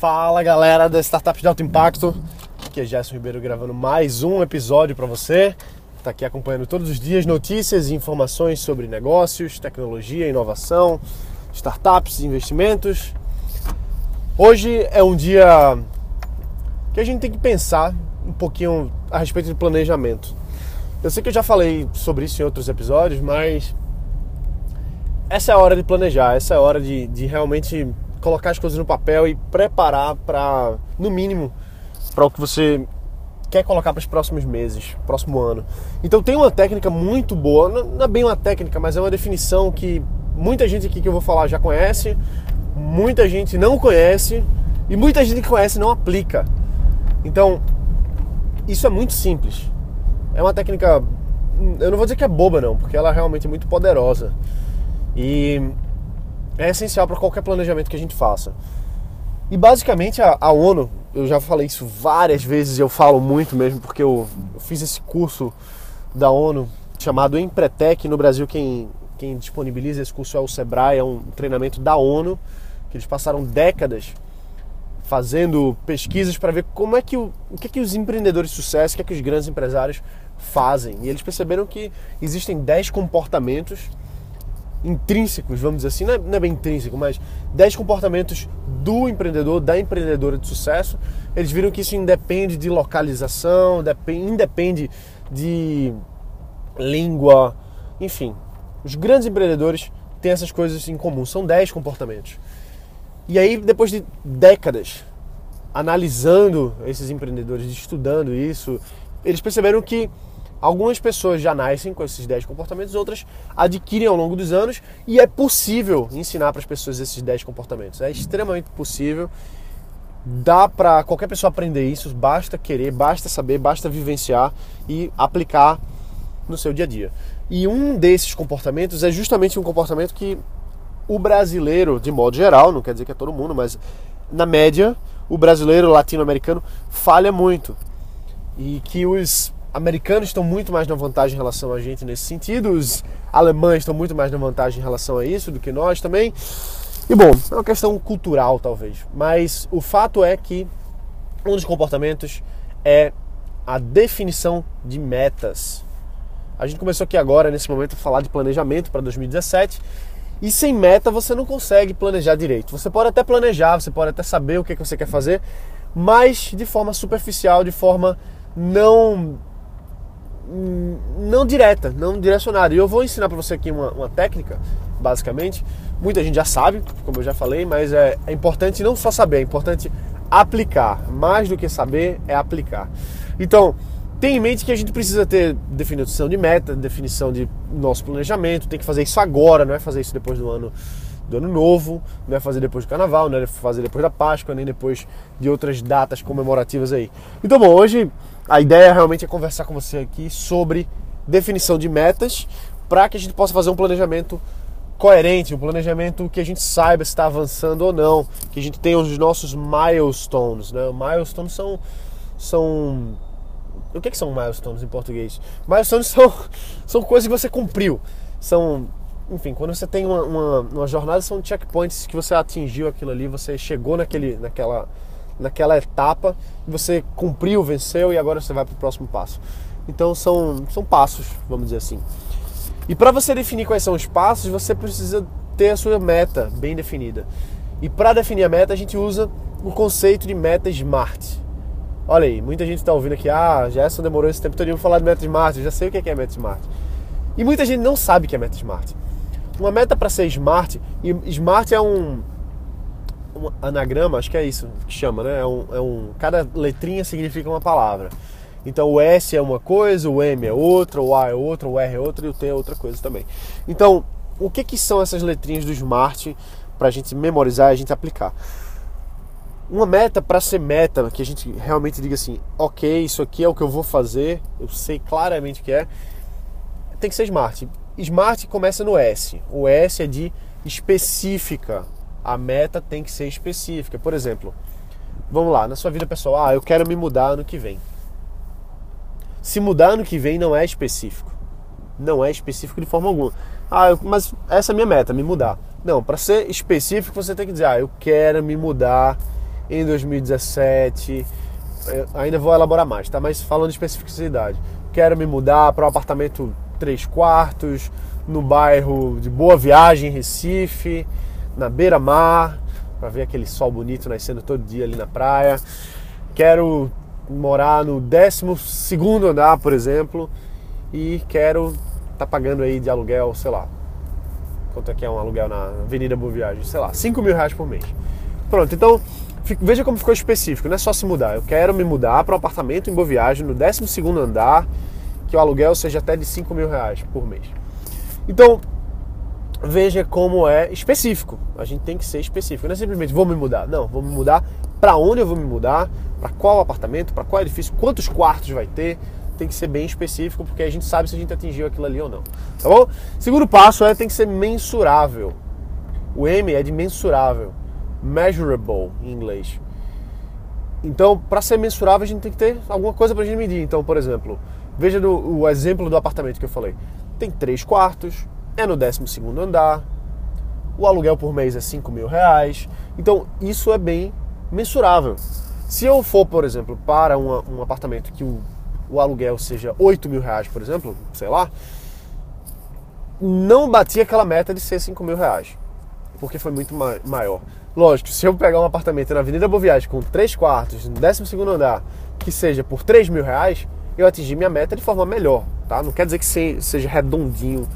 Fala galera da Startup de Alto Impacto, aqui é Gerson Ribeiro gravando mais um episódio para você. Está aqui acompanhando todos os dias notícias e informações sobre negócios, tecnologia, inovação, startups, investimentos. Hoje é um dia que a gente tem que pensar um pouquinho a respeito de planejamento. Eu sei que eu já falei sobre isso em outros episódios, mas essa é a hora de planejar, essa é a hora de, de realmente colocar as coisas no papel e preparar para, no mínimo, para o que você quer colocar para os próximos meses, próximo ano. Então tem uma técnica muito boa, não é bem uma técnica, mas é uma definição que muita gente aqui que eu vou falar já conhece, muita gente não conhece e muita gente que conhece não aplica. Então, isso é muito simples. É uma técnica, eu não vou dizer que é boba não, porque ela é realmente muito poderosa. E é essencial para qualquer planejamento que a gente faça. E basicamente a, a, ONU, eu já falei isso várias vezes, eu falo muito mesmo, porque eu, eu fiz esse curso da ONU chamado Empretec. No Brasil, quem, quem disponibiliza esse curso é o Sebrae, é um treinamento da ONU, que eles passaram décadas fazendo pesquisas para ver como é que o, o que, é que os empreendedores de sucesso, o que é que os grandes empresários fazem. E eles perceberam que existem 10 comportamentos intrínsecos, vamos dizer assim, não é, não é, bem intrínseco, mas 10 comportamentos do empreendedor, da empreendedora de sucesso. Eles viram que isso independe de localização, independe de língua, enfim. Os grandes empreendedores têm essas coisas em comum, são 10 comportamentos. E aí, depois de décadas analisando esses empreendedores, estudando isso, eles perceberam que Algumas pessoas já nascem com esses 10 comportamentos, outras adquirem ao longo dos anos e é possível ensinar para as pessoas esses 10 comportamentos. É extremamente possível. Dá para qualquer pessoa aprender isso, basta querer, basta saber, basta vivenciar e aplicar no seu dia a dia. E um desses comportamentos é justamente um comportamento que o brasileiro, de modo geral, não quer dizer que é todo mundo, mas na média, o brasileiro latino-americano falha muito. E que os americanos estão muito mais na vantagem em relação a gente nesse sentido, os alemães estão muito mais na vantagem em relação a isso do que nós também. E bom, é uma questão cultural talvez, mas o fato é que um dos comportamentos é a definição de metas. A gente começou aqui agora, nesse momento, a falar de planejamento para 2017. E sem meta você não consegue planejar direito. Você pode até planejar, você pode até saber o que, é que você quer fazer, mas de forma superficial, de forma não não direta, não direcionada. E eu vou ensinar para você aqui uma, uma, técnica, basicamente. Muita gente já sabe, como eu já falei, mas é, é importante não só saber, é importante aplicar. Mais do que saber, é aplicar. Então, tenha em mente que a gente precisa ter definição de meta, definição de nosso planejamento, tem que fazer isso agora, não é fazer isso depois do ano do ano novo, não é fazer depois do carnaval, não é fazer depois da Páscoa, nem depois de outras datas comemorativas aí. Então, bom, hoje a ideia realmente é conversar com você aqui sobre definição de metas para que a gente possa fazer um planejamento coerente, um planejamento que a gente saiba se está avançando ou não, que a gente tenha os nossos milestones, né? Milestones são são o que, que são milestones em português? Milestones são, são coisas que você cumpriu. São, enfim, quando você tem uma, uma, uma jornada, são checkpoints que você atingiu aquilo ali, você chegou naquele, naquela, naquela etapa, você cumpriu, venceu e agora você vai para o próximo passo. Então são, são passos, vamos dizer assim. E para você definir quais são os passos, você precisa ter a sua meta bem definida. E para definir a meta, a gente usa o conceito de meta SMART. Olha aí, muita gente está ouvindo aqui, ah, Gerson demorou esse tempo todo para falar de meta SMART, eu já sei o que é, que é meta SMART. E muita gente não sabe o que é meta SMART. Uma meta para ser SMART, e SMART é um, um anagrama, acho que é isso que chama, né? É um, é um, cada letrinha significa uma palavra. Então o S é uma coisa, o M é outra, o A é outra, o R é outra e o T é outra coisa também. Então, o que, que são essas letrinhas do Smart para a gente memorizar e a gente aplicar? Uma meta para ser meta, que a gente realmente diga assim, ok, isso aqui é o que eu vou fazer, eu sei claramente o que é, tem que ser Smart. Smart começa no S. O S é de específica, a meta tem que ser específica. Por exemplo, vamos lá, na sua vida pessoal, ah, eu quero me mudar ano que vem. Se mudar ano que vem não é específico. Não é específico de forma alguma. Ah, mas essa é a minha meta, me mudar. Não, para ser específico você tem que dizer, ah, eu quero me mudar em 2017. Eu ainda vou elaborar mais, tá? Mas falando de especificidade, quero me mudar para um apartamento 3 quartos, no bairro de Boa Viagem, Recife, na beira-mar, para ver aquele sol bonito nascendo todo dia ali na praia. Quero morar no 12 andar, por exemplo, e quero estar tá pagando aí de aluguel, sei lá, quanto é que é um aluguel na Avenida Boa Viagem? Sei lá, 5 mil reais por mês. Pronto, então veja como ficou específico, não é só se mudar. Eu quero me mudar para um apartamento em Boa Viagem, no 12 andar, que o aluguel seja até de 5 mil reais por mês. Então, veja como é específico. A gente tem que ser específico. Não é simplesmente vou me mudar. Não, vou me mudar para onde eu vou me mudar, para qual apartamento, para qual edifício, quantos quartos vai ter. Tem que ser bem específico porque a gente sabe se a gente atingiu aquilo ali ou não. Tá bom? Segundo passo é tem que ser mensurável. O M é de mensurável. Measurable em inglês. Então, para ser mensurável, a gente tem que ter alguma coisa para a gente medir. Então, por exemplo, veja do, o exemplo do apartamento que eu falei. Tem três quartos, é no 12 andar, o aluguel por mês é 5 mil reais. Então, isso é bem mensurável. Se eu for, por exemplo, para uma, um apartamento que o, o aluguel seja 8 mil reais, por exemplo, sei lá, não bati aquela meta de ser 5 mil reais, porque foi muito ma maior. Lógico, se eu pegar um apartamento na Avenida Boa Viagem com 3 quartos, no 12 andar, que seja por 3 mil reais, eu atingi minha meta de forma melhor, tá? Não quer dizer que seja redondinho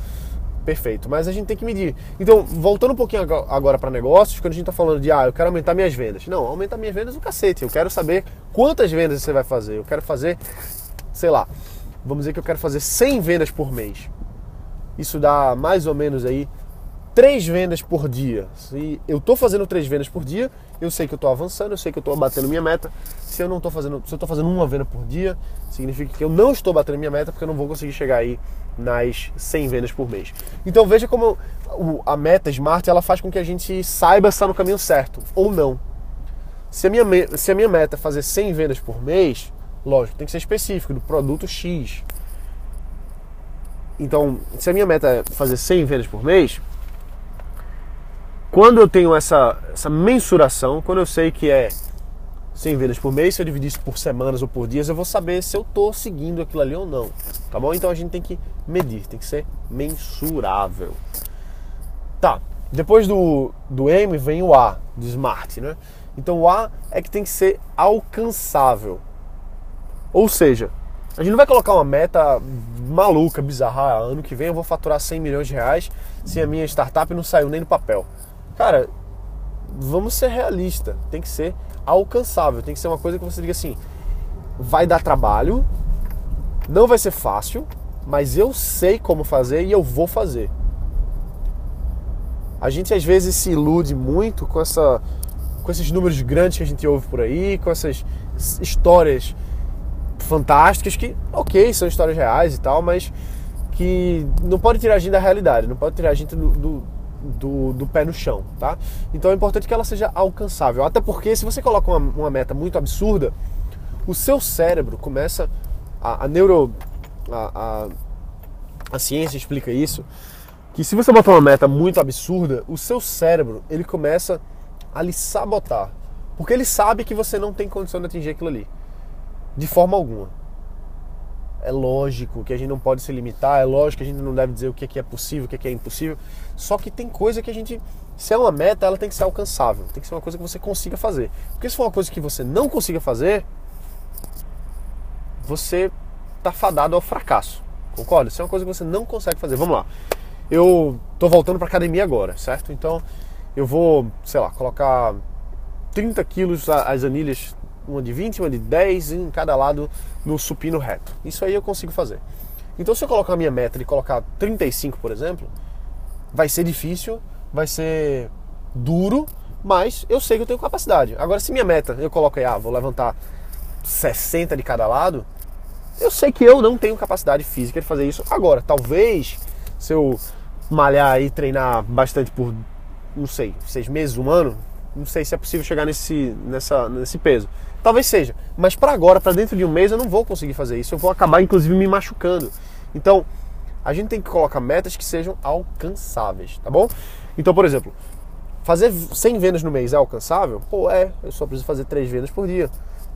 perfeito, mas a gente tem que medir. Então, voltando um pouquinho agora para negócios, quando a gente está falando de, ah, eu quero aumentar minhas vendas. Não, aumentar minhas vendas o cacete. Eu quero saber quantas vendas você vai fazer. Eu quero fazer, sei lá, vamos dizer que eu quero fazer 100 vendas por mês. Isso dá mais ou menos aí três vendas por dia. Se eu estou fazendo três vendas por dia, eu sei que eu estou avançando, eu sei que eu estou batendo minha meta. Se eu não estou fazendo, se eu estou fazendo uma venda por dia, significa que eu não estou batendo minha meta porque eu não vou conseguir chegar aí nas 100 vendas por mês. Então veja como a meta Smart ela faz com que a gente saiba se está no caminho certo ou não. Se a, minha, se a minha meta é fazer 100 vendas por mês, lógico, tem que ser específico, do produto X. Então, se a minha meta é fazer 100 vendas por mês, quando eu tenho essa, essa mensuração, quando eu sei que é 100 vendas por mês, se eu dividir isso por semanas ou por dias, eu vou saber se eu estou seguindo aquilo ali ou não. Tá bom? Então a gente tem que medir, tem que ser mensurável. Tá, depois do, do M vem o A, de Smart, né? Então o A é que tem que ser alcançável. Ou seja, a gente não vai colocar uma meta maluca, bizarra. Ah, ano que vem eu vou faturar 100 milhões de reais se a minha startup não saiu nem no papel. Cara, vamos ser realista. Tem que ser alcançável. Tem que ser uma coisa que você diga assim: vai dar trabalho, não vai ser fácil, mas eu sei como fazer e eu vou fazer. A gente às vezes se ilude muito com essa com esses números grandes que a gente ouve por aí, com essas histórias fantásticas que, ok, são histórias reais e tal, mas que não pode tirar a gente da realidade, não pode tirar a gente do, do do, do pé no chão, tá? Então é importante que ela seja alcançável. Até porque se você coloca uma, uma meta muito absurda, o seu cérebro começa. A, a neuro. A, a, a ciência explica isso. Que se você botar uma meta muito absurda, o seu cérebro ele começa a lhe sabotar. Porque ele sabe que você não tem condição de atingir aquilo ali. De forma alguma é lógico que a gente não pode se limitar, é lógico que a gente não deve dizer o que é, possível, o que é impossível. Só que tem coisa que a gente, se é uma meta, ela tem que ser alcançável, tem que ser uma coisa que você consiga fazer. Porque se for uma coisa que você não consiga fazer, você está fadado ao fracasso. Concorda? Se é uma coisa que você não consegue fazer, vamos lá. Eu tô voltando para academia agora, certo? Então eu vou, sei lá, colocar 30 quilos as anilhas uma de 20, uma de 10 em cada lado no supino reto. Isso aí eu consigo fazer. Então se eu colocar a minha meta de colocar 35, por exemplo, vai ser difícil, vai ser duro, mas eu sei que eu tenho capacidade. Agora se minha meta eu coloco aí, ah, vou levantar 60 de cada lado, eu sei que eu não tenho capacidade física de fazer isso agora. Talvez se eu malhar e treinar bastante por, não sei, seis meses, um ano, não sei se é possível chegar nesse, nessa, nesse peso. Talvez seja, mas para agora, para dentro de um mês, eu não vou conseguir fazer isso. Eu vou acabar, inclusive, me machucando. Então, a gente tem que colocar metas que sejam alcançáveis, tá bom? Então, por exemplo, fazer 100 vendas no mês é alcançável? Pô, é. Eu só preciso fazer 3 vendas por dia.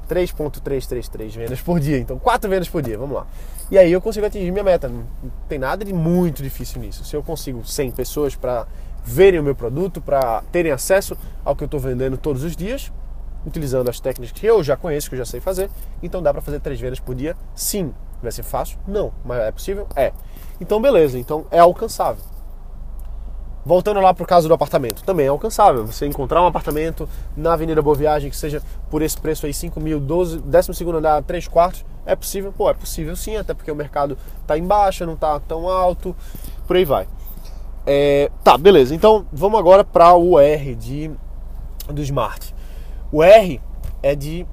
3.333 vendas por dia. Então, 4 vendas por dia, vamos lá. E aí eu consigo atingir minha meta. Não tem nada de muito difícil nisso. Se eu consigo 100 pessoas para verem o meu produto, para terem acesso ao que eu estou vendendo todos os dias, utilizando as técnicas que eu já conheço, que eu já sei fazer, então dá para fazer 3 vendas por dia? Sim. Vai ser fácil? Não. Mas é possível? É. Então, beleza. Então, é alcançável. Voltando lá para o caso do apartamento, também é alcançável. Você encontrar um apartamento na Avenida Boa Viagem que seja por esse preço aí, 5 mil, 12, 12 andar, 3 quartos, é possível? Pô, é possível sim, até porque o mercado está em baixa, não está tão alto, por aí vai. É, tá, beleza. Então vamos agora para o R de, do Smart. O R é de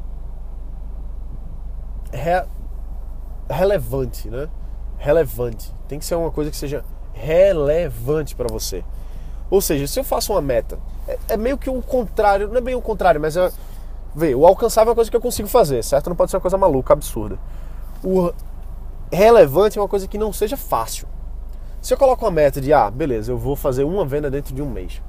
re, relevante, né? Relevante. Tem que ser uma coisa que seja relevante para você. Ou seja, se eu faço uma meta, é, é, meio que o contrário, não é bem o contrário, mas é. Vê, o alcançável é uma coisa que eu consigo fazer, certo? Não pode ser uma coisa maluca, absurda. O relevante é uma coisa que não seja fácil. Se eu coloco uma meta de, ah, beleza, eu vou fazer uma venda dentro de um mês.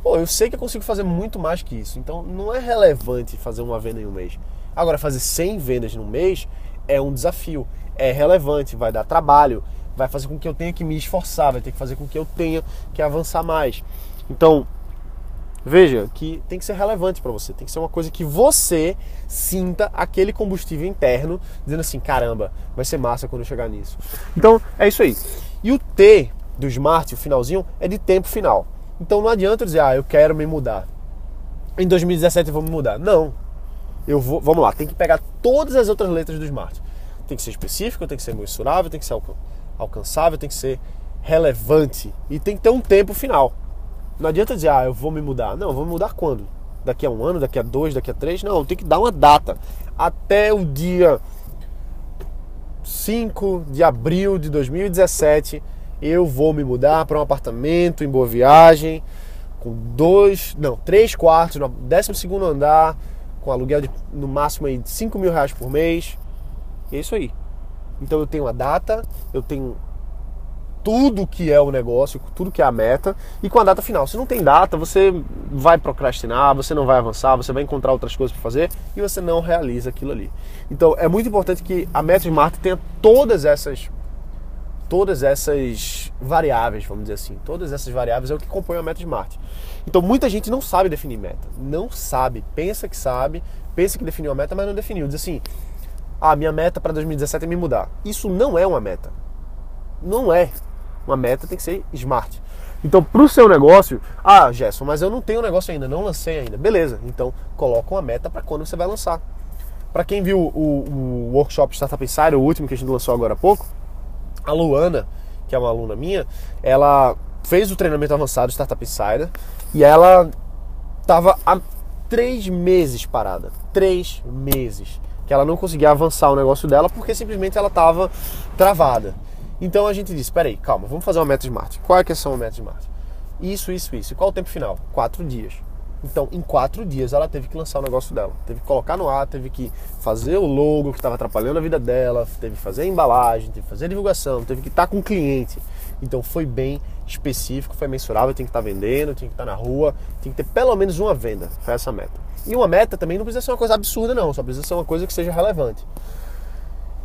Pô, eu sei que eu consigo fazer muito mais que isso. Então não é relevante fazer uma venda em um mês. Agora, fazer 100 vendas num mês é um desafio. É relevante, vai dar trabalho, vai fazer com que eu tenha que me esforçar, vai ter que fazer com que eu tenha que avançar mais. Então, veja que tem que ser relevante para você, tem que ser uma coisa que você sinta aquele combustível interno, dizendo assim: caramba, vai ser massa quando eu chegar nisso. Então, é isso aí. E o T do Smart, o finalzinho, é de tempo final. Então não adianta dizer, ah, eu quero me mudar. Em 2017 eu vou me mudar. Não. Eu vou, vamos lá, tem que pegar todas as outras letras do Smart. Tem que ser específico, tem que ser mensurável, tem que ser alcançável, tem que ser relevante e tem que ter um tempo final. Não adianta dizer, ah, eu vou me mudar. Não, vou me mudar quando? Daqui a um ano, daqui a dois, daqui a três? Não, tem que dar uma data. Até o dia 5 de abril de 2017, eu vou me mudar para um apartamento em Boa Viagem, com dois, não, três quartos, no 12 segundo andar, com aluguel de no máximo aí 5 mil reais por mês. É isso aí. Então eu tenho a data, eu tenho tudo que é o negócio, tudo que é a meta e com a data final. Se não tem data, você vai procrastinar, você não vai avançar, você vai encontrar outras coisas para fazer e você não realiza aquilo ali. Então é muito importante que a meta Smart tenha todas essas todas essas variáveis, vamos dizer assim. Todas essas variáveis é o que compõe a meta Smart. Então muita gente não sabe definir meta, não sabe, pensa que sabe, pensa que definiu a meta, mas não definiu. Diz assim: "Ah, minha meta para 2017 é me mudar". Isso não é uma meta. Não é. Uma meta tem que ser smart. Então, para o seu negócio, ah, Gerson, mas eu não tenho negócio ainda, não lancei ainda. Beleza, então coloca uma meta para quando você vai lançar. Para quem viu o, o, workshop Startup Insider, o último que a gente lançou agora há pouco, a Luana, que é uma aluna minha, ela fez o treinamento avançado Startup Insider e ela estava há três meses parada. Três meses. Que ela não conseguia avançar o negócio dela porque simplesmente ela estava travada. Então a gente disse, peraí, calma, vamos fazer uma meta smart. Qual é que são a meta smart? Isso, isso, isso. E qual o tempo final? Quatro dias. Então, em quatro dias, ela teve que lançar o negócio dela. Teve que colocar no ar, teve que fazer o logo que estava atrapalhando a vida dela, teve que fazer a embalagem, teve que fazer a divulgação, teve que estar com o cliente. Então, foi bem específico, foi mensurável, tem que estar vendendo, tem que estar na rua, tem que ter pelo menos uma venda. Foi essa a meta. E uma meta também não precisa ser uma coisa absurda, não, só precisa ser uma coisa que seja relevante.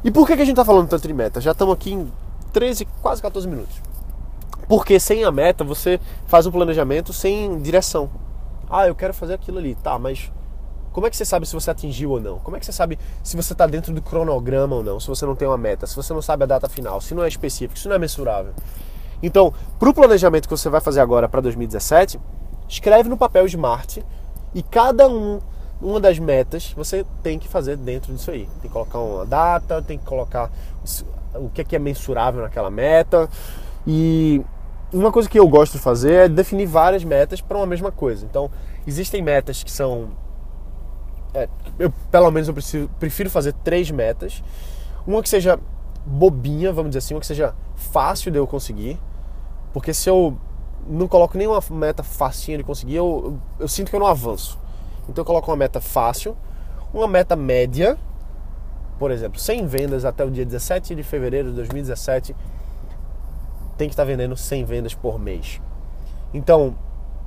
E por que, que a gente está falando tanto de meta? Já estamos aqui em 13, quase 14 minutos. Porque sem a meta você faz um planejamento sem direção. Ah, eu quero fazer aquilo ali, tá, mas como é que você sabe se você atingiu ou não? Como é que você sabe se você está dentro do cronograma ou não? Se você não tem uma meta, se você não sabe a data final, se não é específico, se não é mensurável. Então, para o planejamento que você vai fazer agora para 2017, escreve no papel Smart e cada um uma das metas você tem que fazer dentro disso aí. Tem que colocar uma data, tem que colocar o que é, que é mensurável naquela meta. E uma coisa que eu gosto de fazer é definir várias metas para uma mesma coisa. Então, existem metas que são. É, eu, pelo menos eu preciso, prefiro fazer três metas. Uma que seja bobinha, vamos dizer assim, uma que seja fácil de eu conseguir. Porque se eu não coloco nenhuma meta facinha de conseguir, eu, eu, eu sinto que eu não avanço. Então eu coloco uma meta fácil, uma meta média, por exemplo, 100 vendas até o dia 17 de fevereiro de 2017, tem que estar vendendo 100 vendas por mês. Então,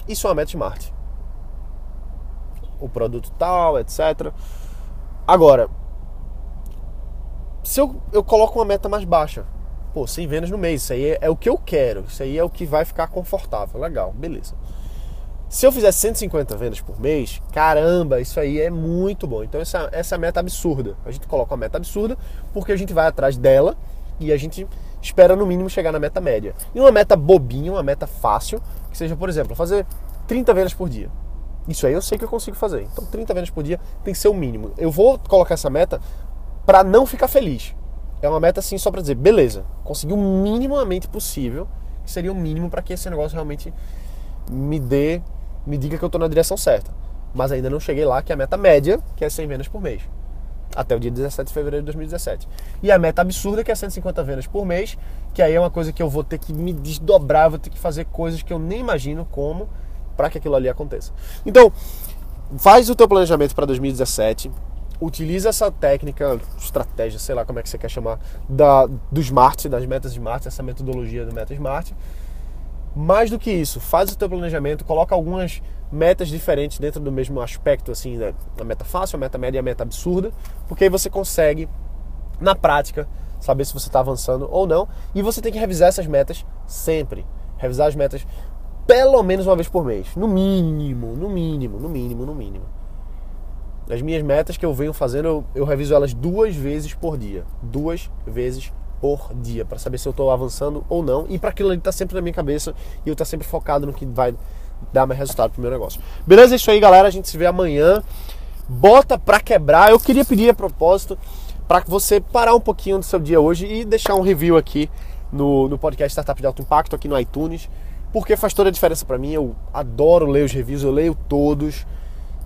Isso é uma meta smart. O produto tal, etc. Agora, se eu, eu coloco uma meta mais baixa, pô, 100 vendas no mês, isso aí é, é, o que eu quero, isso aí é o que vai ficar confortável, legal, beleza. Se eu fizer 150 vendas por mês, caramba, isso aí é muito bom. Então essa, essa meta absurda. A gente coloca uma meta absurda porque a gente vai atrás dela e a gente espera no mínimo chegar na meta média. E uma meta bobinha, uma meta fácil, que seja, por exemplo, fazer 30 vendas por dia. Isso aí eu sei que eu consigo fazer. Então 30 vendas por dia tem que ser o mínimo. Eu vou colocar essa meta para não ficar feliz. É uma meta assim só para dizer, beleza, consegui o minimamente possível, que seria o mínimo para que esse negócio realmente me dê me diga que eu estou na direção certa. Mas ainda não cheguei lá, que é a meta média, que é 100 vendas por mês. Até o dia 17 de fevereiro de 2017. E a meta absurda, que é 150 vendas por mês, que aí é uma coisa que eu vou ter que me desdobrar, vou ter que fazer coisas que eu nem imagino como para que aquilo ali aconteça. Então, faz o teu planejamento para 2017, utiliza essa técnica, estratégia, sei lá como é que você quer chamar, da, do SMART, das metas SMART, essa metodologia do Meta SMART, mais do que isso, faz o teu planejamento, coloca algumas metas diferentes dentro do mesmo aspecto, assim, né? a meta fácil, a meta média e a meta absurda, porque aí você consegue, na prática, saber se você está avançando ou não. E você tem que revisar essas metas sempre. Revisar as metas pelo menos uma vez por mês. No mínimo, no mínimo, no mínimo, no mínimo. As minhas metas que eu venho fazendo, eu, eu reviso elas duas vezes por dia. Duas vezes por dia para saber se eu estou avançando ou não e para aquilo ali tá sempre na minha cabeça e eu tá sempre focado no que vai dar mais resultado pro meu negócio. Beleza? É isso aí, galera. A gente se vê amanhã. Bota para quebrar. Eu queria pedir a propósito para você parar um pouquinho do seu dia hoje e deixar um review aqui no, no podcast Startup de Alto Impacto aqui no iTunes, porque faz toda a diferença para mim. Eu adoro ler os reviews, eu leio todos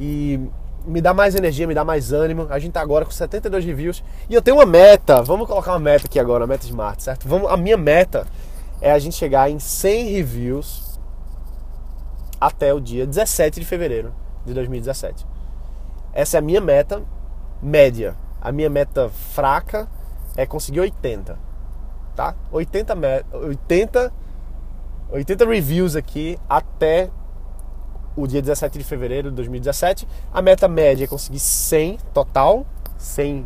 e me dá mais energia, me dá mais ânimo. A gente tá agora com 72 reviews e eu tenho uma meta. Vamos colocar uma meta aqui agora, uma meta smart, certo? Vamos, a minha meta é a gente chegar em 100 reviews até o dia 17 de fevereiro de 2017. Essa é a minha meta média. A minha meta fraca é conseguir 80, tá? 80 80 80 reviews aqui até o dia 17 de fevereiro de 2017. A meta média é conseguir 100 total, 100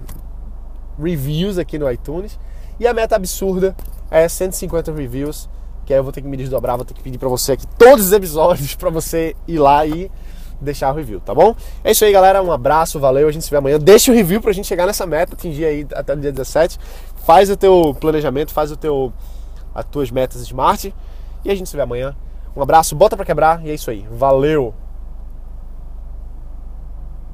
reviews aqui no iTunes. E a meta absurda é 150 reviews, que aí eu vou ter que me desdobrar, vou ter que pedir para você aqui todos os episódios para você ir lá e deixar o review, tá bom? É isso aí, galera. Um abraço, valeu. A gente se vê amanhã. Deixa o review pra gente chegar nessa meta, atingir aí até o dia 17. Faz o teu planejamento, faz o teu as tuas metas smart e a gente se vê amanhã. Um abraço, bota para quebrar e é isso aí. Valeu!